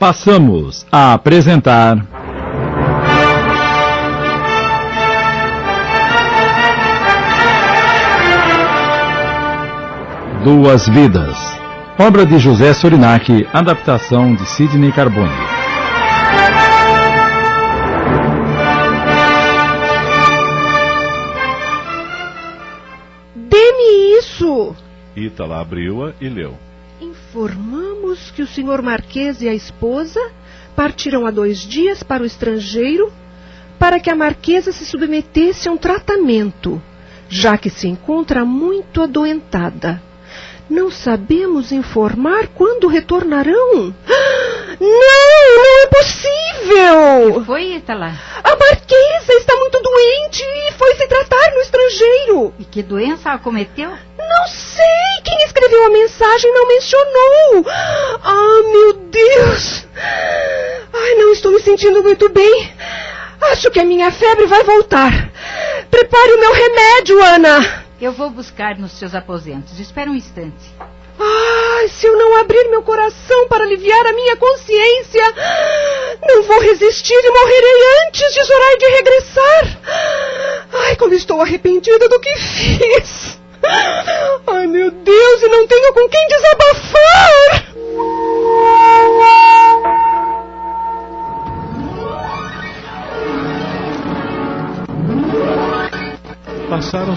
Passamos a apresentar. Duas Vidas. Obra de José Sorinac, adaptação de Sidney Carbone. Dê-me isso! Ítala abriu-a e leu. Que o senhor Marquês e a esposa partiram há dois dias para o estrangeiro para que a Marquesa se submetesse a um tratamento, já que se encontra muito adoentada. Não sabemos informar quando retornarão. Não, não é possível! Foi, Itala? A Marquesa está muito doente e foi se tratar no estrangeiro. E que doença a cometeu? Não sei. Quem escreveu a mensagem não mencionou. Ah, meu Deus. Ai, não estou me sentindo muito bem. Acho que a minha febre vai voltar. Prepare o meu remédio, Ana. Eu vou buscar nos seus aposentos. Espera um instante. Ai, se eu não abrir meu coração para aliviar a minha consciência, não vou resistir e morrerei antes de Zoraide regressar. Ai, como estou arrependida do que fiz. Ai, meu Deus, e não tenho com quem desabafar.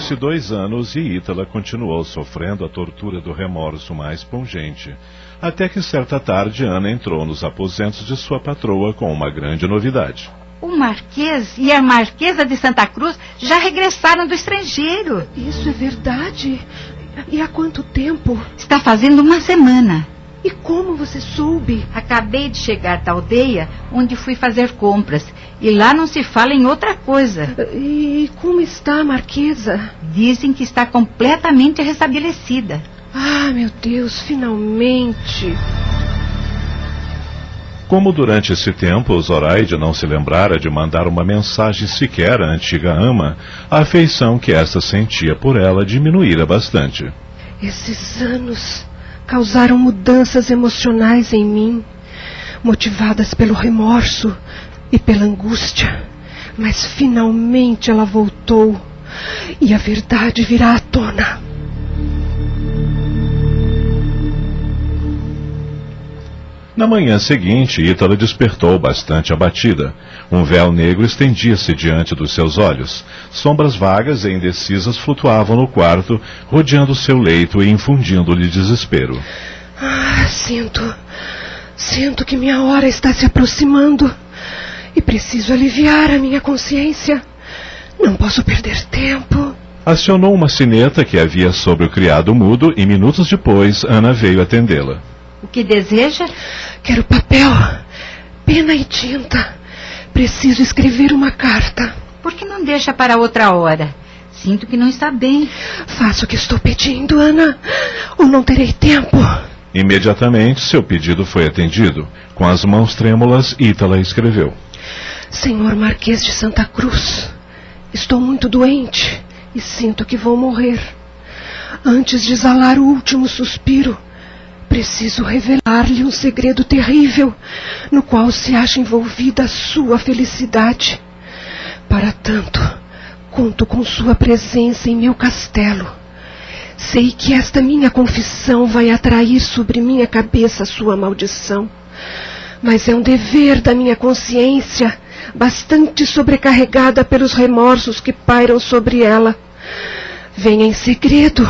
Passaram-se dois anos e Ítala continuou sofrendo a tortura do remorso mais pungente, até que certa tarde Ana entrou nos aposentos de sua patroa com uma grande novidade. O Marquês e a Marquesa de Santa Cruz já regressaram do estrangeiro. Isso é verdade? E há quanto tempo? Está fazendo uma semana. E como você soube? Acabei de chegar da aldeia onde fui fazer compras. E lá não se fala em outra coisa. E como está a Marquesa? Dizem que está completamente restabelecida. Ah, meu Deus, finalmente. Como durante esse tempo Zoraide não se lembrara de mandar uma mensagem sequer à antiga ama, a afeição que esta sentia por ela diminuíra bastante. Esses anos causaram mudanças emocionais em mim, motivadas pelo remorso e pela angústia. Mas finalmente ela voltou e a verdade virá à tona. Na manhã seguinte, Ítala despertou bastante abatida. Um véu negro estendia-se diante dos seus olhos. Sombras vagas e indecisas flutuavam no quarto, rodeando seu leito e infundindo-lhe desespero. Ah, sinto. Sinto que minha hora está se aproximando. E preciso aliviar a minha consciência. Não posso perder tempo. Acionou uma sineta que havia sobre o criado mudo e minutos depois Ana veio atendê-la. O que deseja? Quero papel, pena e tinta. Preciso escrever uma carta. Por que não deixa para outra hora? Sinto que não está bem. Faça o que estou pedindo, Ana, ou não terei tempo. Imediatamente seu pedido foi atendido. Com as mãos trêmulas, Ítala escreveu. Senhor Marquês de Santa Cruz, estou muito doente e sinto que vou morrer. Antes de exalar o último suspiro, preciso revelar-lhe um segredo terrível no qual se acha envolvida a sua felicidade. Para tanto, conto com sua presença em meu castelo. Sei que esta minha confissão vai atrair sobre minha cabeça sua maldição. Mas é um dever da minha consciência, bastante sobrecarregada pelos remorsos que pairam sobre ela. Venha em segredo,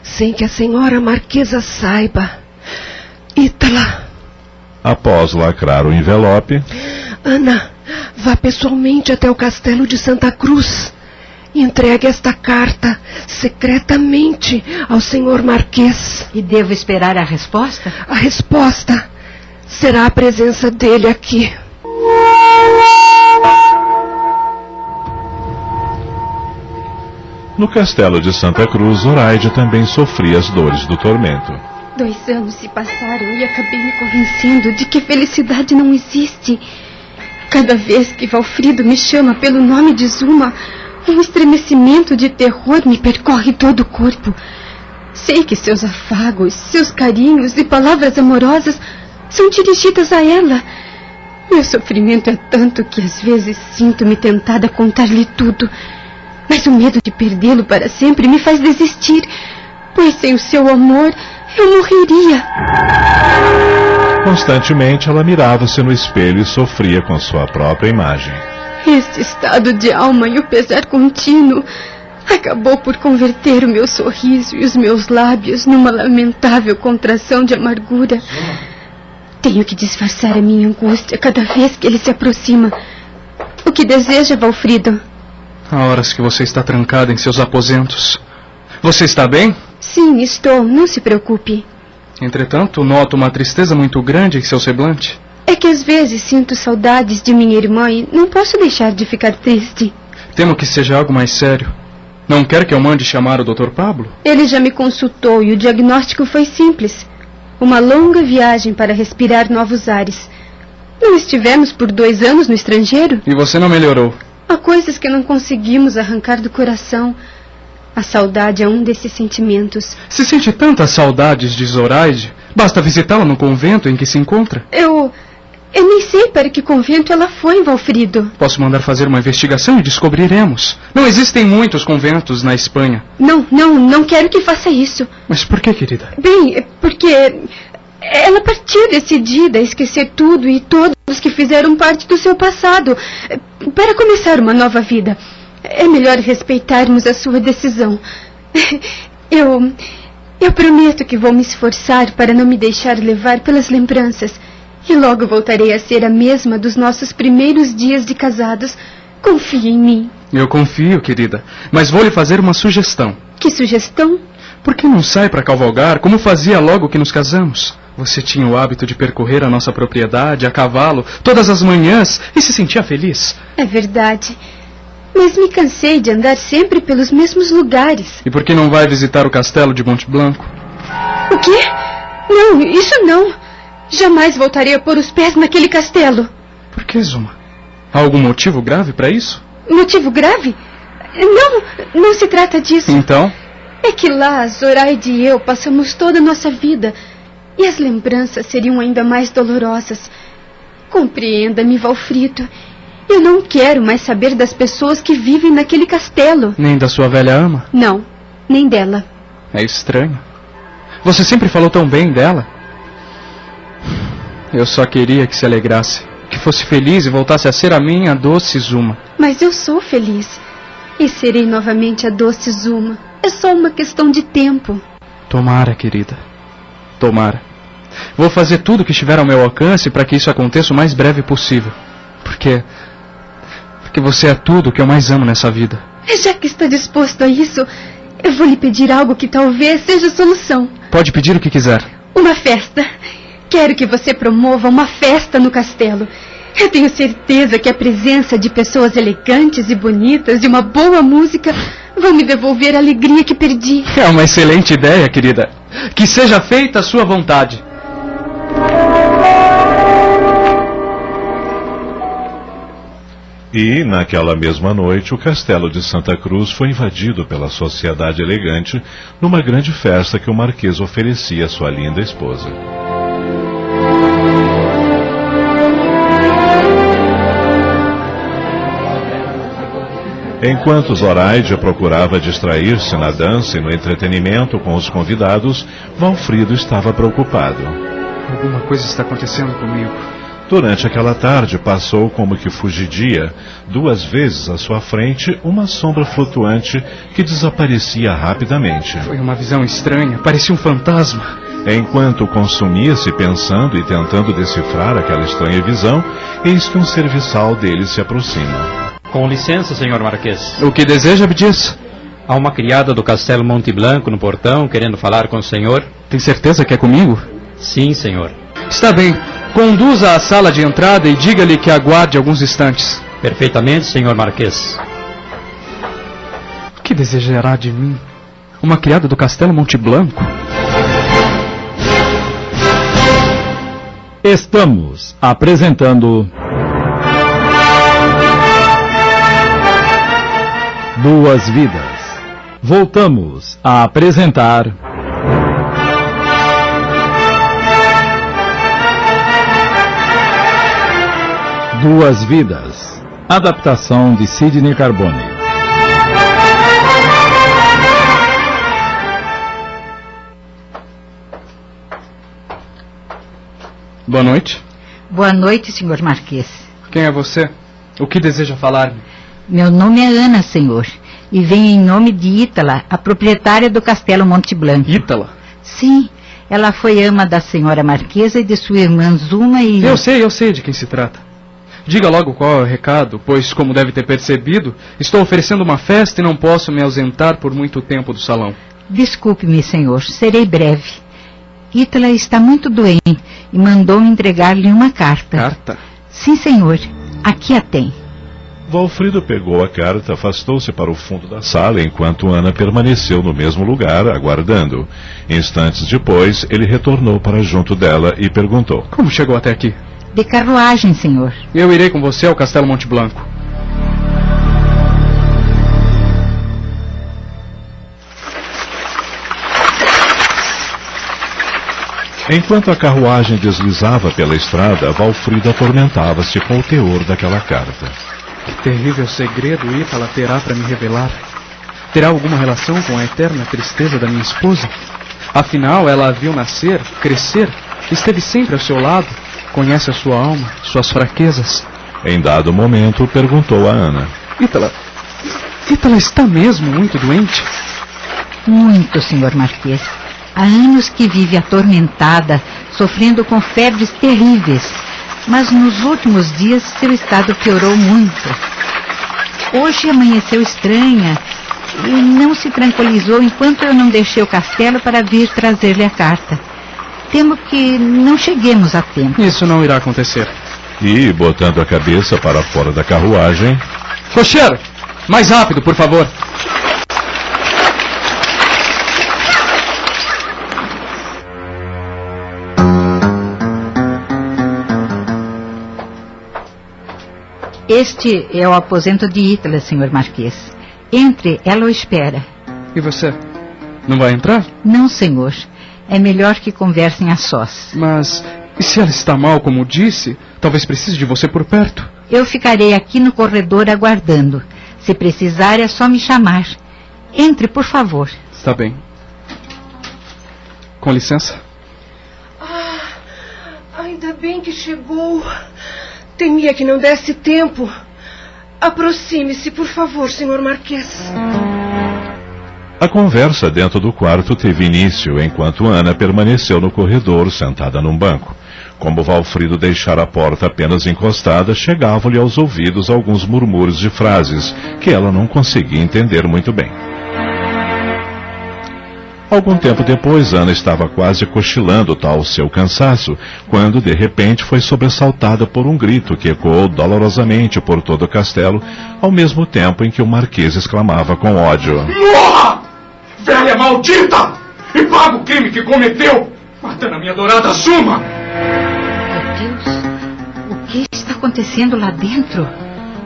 sem que a senhora Marquesa saiba. Ítala. Após lacrar o envelope. Ana, vá pessoalmente até o castelo de Santa Cruz. Entregue esta carta secretamente ao senhor Marquês. E devo esperar a resposta? A resposta será a presença dele aqui. No castelo de Santa Cruz, Zoraide também sofria as dores do tormento. Dois anos se passaram e acabei me convencendo de que felicidade não existe. Cada vez que Valfrido me chama pelo nome de Zuma, um estremecimento de terror me percorre todo o corpo. Sei que seus afagos, seus carinhos e palavras amorosas são dirigidas a ela. Meu sofrimento é tanto que às vezes sinto-me tentada a contar-lhe tudo. Mas o medo de perdê-lo para sempre me faz desistir, pois sem o seu amor eu morreria. Constantemente ela mirava-se no espelho e sofria com sua própria imagem. Este estado de alma e o pesar contínuo acabou por converter o meu sorriso e os meus lábios numa lamentável contração de amargura. Tenho que disfarçar a minha angústia cada vez que ele se aproxima. O que deseja, Valfrido? Há horas que você está trancada em seus aposentos. Você está bem? Sim, estou. Não se preocupe. Entretanto, noto uma tristeza muito grande em seu semblante. É que às vezes sinto saudades de minha irmã e não posso deixar de ficar triste. Temo que seja algo mais sério. Não quer que eu mande chamar o Dr. Pablo? Ele já me consultou e o diagnóstico foi simples. Uma longa viagem para respirar novos ares. Não estivemos por dois anos no estrangeiro? E você não melhorou? Há coisas que não conseguimos arrancar do coração. A saudade é um desses sentimentos. Se sente tantas saudades de Zoraide, basta visitá-la no convento em que se encontra. Eu. Eu nem sei para que convento ela foi, Valfrido. Posso mandar fazer uma investigação e descobriremos. Não existem muitos conventos na Espanha. Não, não, não quero que faça isso. Mas por que, querida? Bem, porque ela partiu decidida a esquecer tudo e todos que fizeram parte do seu passado para começar uma nova vida. É melhor respeitarmos a sua decisão. Eu. Eu prometo que vou me esforçar para não me deixar levar pelas lembranças. E logo voltarei a ser a mesma dos nossos primeiros dias de casados. Confie em mim. Eu confio, querida. Mas vou lhe fazer uma sugestão. Que sugestão? Por que não sai para cavalgar como fazia logo que nos casamos? Você tinha o hábito de percorrer a nossa propriedade a cavalo todas as manhãs e se sentia feliz. É verdade. Mas me cansei de andar sempre pelos mesmos lugares. E por que não vai visitar o castelo de Monte Blanco? O quê? Não, isso não. Jamais voltarei a pôr os pés naquele castelo. Por que, Zuma? Há algum motivo grave para isso? Motivo grave? Não, não se trata disso. Então? É que lá, Zoraide e eu passamos toda a nossa vida. E as lembranças seriam ainda mais dolorosas. Compreenda-me, Valfrito. Eu não quero mais saber das pessoas que vivem naquele castelo. Nem da sua velha ama? Não, nem dela. É estranho. Você sempre falou tão bem dela. Eu só queria que se alegrasse, que fosse feliz e voltasse a ser a minha doce Zuma. Mas eu sou feliz. E serei novamente a doce Zuma. É só uma questão de tempo. Tomara, querida. Tomara. Vou fazer tudo que estiver ao meu alcance para que isso aconteça o mais breve possível. Porque. Porque você é tudo que eu mais amo nessa vida. Já que está disposto a isso, eu vou lhe pedir algo que talvez seja a solução. Pode pedir o que quiser. Uma festa. Quero que você promova uma festa no castelo. Eu tenho certeza que a presença de pessoas elegantes e bonitas e uma boa música vão me devolver a alegria que perdi. É uma excelente ideia, querida. Que seja feita a sua vontade. E, naquela mesma noite, o castelo de Santa Cruz foi invadido pela sociedade elegante numa grande festa que o marquês oferecia à sua linda esposa. Enquanto Zoraide procurava distrair-se na dança e no entretenimento com os convidados, Valfrido estava preocupado. Alguma coisa está acontecendo comigo. Durante aquela tarde, passou como que fugidia, duas vezes à sua frente, uma sombra flutuante que desaparecia rapidamente. Foi uma visão estranha, parecia um fantasma. Enquanto consumia-se pensando e tentando decifrar aquela estranha visão, eis que um serviçal dele se aproxima. Com licença, senhor Marquês. O que deseja, Abdias? Há uma criada do Castelo Monte Blanco no portão querendo falar com o senhor. Tem certeza que é comigo? Sim, senhor. Está bem. Conduza à sala de entrada e diga-lhe que aguarde alguns instantes. Perfeitamente, senhor Marquês. O que desejará de mim? Uma criada do Castelo Monte Blanco? Estamos apresentando. Duas Vidas. Voltamos a apresentar. Duas Vidas. Adaptação de Sidney Carbone. Boa noite. Boa noite, senhor Marquês. Quem é você? O que deseja falar-me? Meu nome é Ana, senhor, e venho em nome de Ítala, a proprietária do Castelo Monte Blanco. Ítala? Sim, ela foi ama da senhora Marquesa e de sua irmã Zuma e... Eu sei, eu sei de quem se trata. Diga logo qual é o recado, pois, como deve ter percebido, estou oferecendo uma festa e não posso me ausentar por muito tempo do salão. Desculpe-me, senhor, serei breve. Ítala está muito doente e mandou-me entregar-lhe uma carta. Carta? Sim, senhor. Aqui a tem. Valfrido pegou a carta, afastou-se para o fundo da sala, enquanto Ana permaneceu no mesmo lugar, aguardando. Instantes depois, ele retornou para junto dela e perguntou: Como chegou até aqui? De carruagem, senhor. Eu irei com você ao Castelo Monte Blanco. Enquanto a carruagem deslizava pela estrada, Valfrido atormentava-se com o teor daquela carta. Que terrível segredo Ítala terá para me revelar. Terá alguma relação com a eterna tristeza da minha esposa? Afinal, ela a viu nascer, crescer, esteve sempre ao seu lado, conhece a sua alma, suas fraquezas. Em dado momento, perguntou a Ana: Ítala. Ítala está mesmo muito doente? Muito, senhor Marquês. Há anos que vive atormentada, sofrendo com febres terríveis. Mas nos últimos dias seu estado piorou muito. Hoje amanheceu estranha e não se tranquilizou enquanto eu não deixei o castelo para vir trazer-lhe a carta. Temo que não cheguemos a tempo. Isso não irá acontecer. E, botando a cabeça para fora da carruagem, Cocheiro! Mais rápido, por favor. Este é o aposento de Ítala, senhor Marquês. Entre, ela o espera. E você? Não vai entrar? Não, senhor. É melhor que conversem a sós. Mas e se ela está mal, como disse? Talvez precise de você por perto. Eu ficarei aqui no corredor aguardando. Se precisar, é só me chamar. Entre, por favor. Está bem. Com licença. Ah, ainda bem que chegou. Temia que não desse tempo. Aproxime-se, por favor, senhor Marquês. A conversa dentro do quarto teve início enquanto Ana permaneceu no corredor, sentada num banco. Como Valfrido deixara a porta apenas encostada, chegavam-lhe aos ouvidos alguns murmúrios de frases que ela não conseguia entender muito bem. Algum tempo depois, Ana estava quase cochilando tal seu cansaço, quando de repente foi sobressaltada por um grito que ecoou dolorosamente por todo o castelo, ao mesmo tempo em que o marquês exclamava com ódio: Morra! Velha maldita! E paga o crime que cometeu, matando a minha dourada Zuma! Meu Deus, o que está acontecendo lá dentro?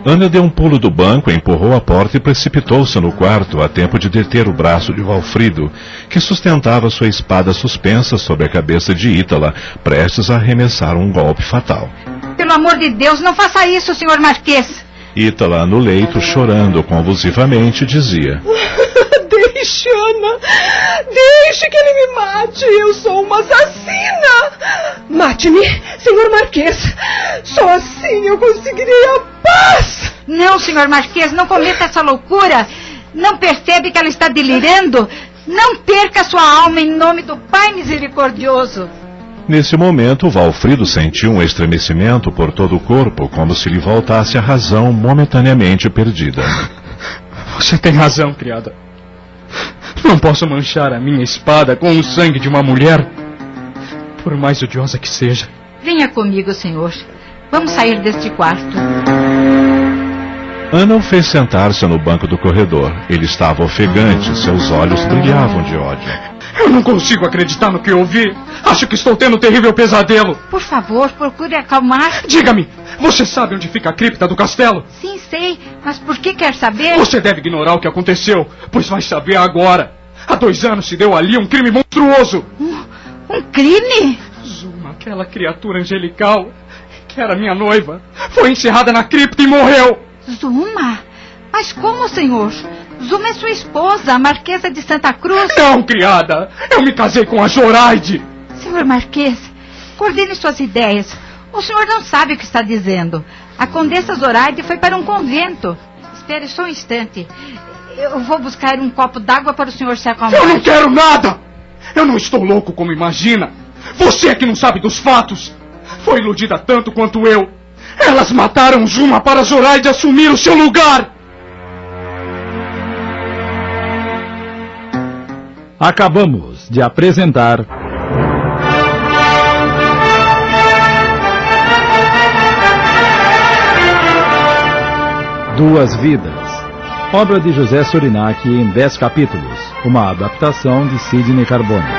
Ana deu um pulo do banco, empurrou a porta e precipitou-se no quarto a tempo de deter o braço de Valfrido, que sustentava sua espada suspensa sobre a cabeça de Ítala, prestes a arremessar um golpe fatal. Pelo amor de Deus, não faça isso, senhor Marquês. Ítala, no leito, chorando convulsivamente, dizia: Deixe, Ana. Deixe que ele me mate. Eu sou uma assassina. Mate-me, senhor Marquês. Só assim eu conseguirei a paz. Não, senhor Marquês, não cometa essa loucura. Não percebe que ela está delirando? Não perca sua alma em nome do Pai Misericordioso. Nesse momento, Valfrido sentiu um estremecimento por todo o corpo, como se lhe voltasse a razão momentaneamente perdida. Você tem razão, criada. Não posso manchar a minha espada com o sangue de uma mulher, por mais odiosa que seja. Venha comigo, senhor. Vamos sair deste quarto. Ana o fez sentar-se no banco do corredor. Ele estava ofegante, seus olhos brilhavam de ódio. Eu não consigo acreditar no que ouvi. Acho que estou tendo um terrível pesadelo. Por favor, procure acalmar. Diga-me, você sabe onde fica a cripta do castelo? Sim, sei, mas por que quer saber? Você deve ignorar o que aconteceu, pois vai saber agora. Há dois anos se deu ali um crime monstruoso. Um, um crime? Zuma, aquela criatura angelical Era minha noiva. Foi encerrada na cripta e morreu. Zuma? Mas como, senhor? Zuma é sua esposa, a Marquesa de Santa Cruz. Não, criada. Eu me casei com a Zoraide. Senhor Marquês, coordene suas ideias. O senhor não sabe o que está dizendo. A Condessa Zoraide foi para um convento. Espere só um instante. Eu vou buscar um copo d'água para o senhor se acalmar. Eu não quero nada! Eu não estou louco como imagina. Você é que não sabe dos fatos. Foi iludida tanto quanto eu. Elas mataram Zuma para Zoraide assumir o seu lugar. Acabamos de apresentar. Duas Vidas. Obra de José Surinac em dez capítulos. Uma adaptação de Sidney Carbone.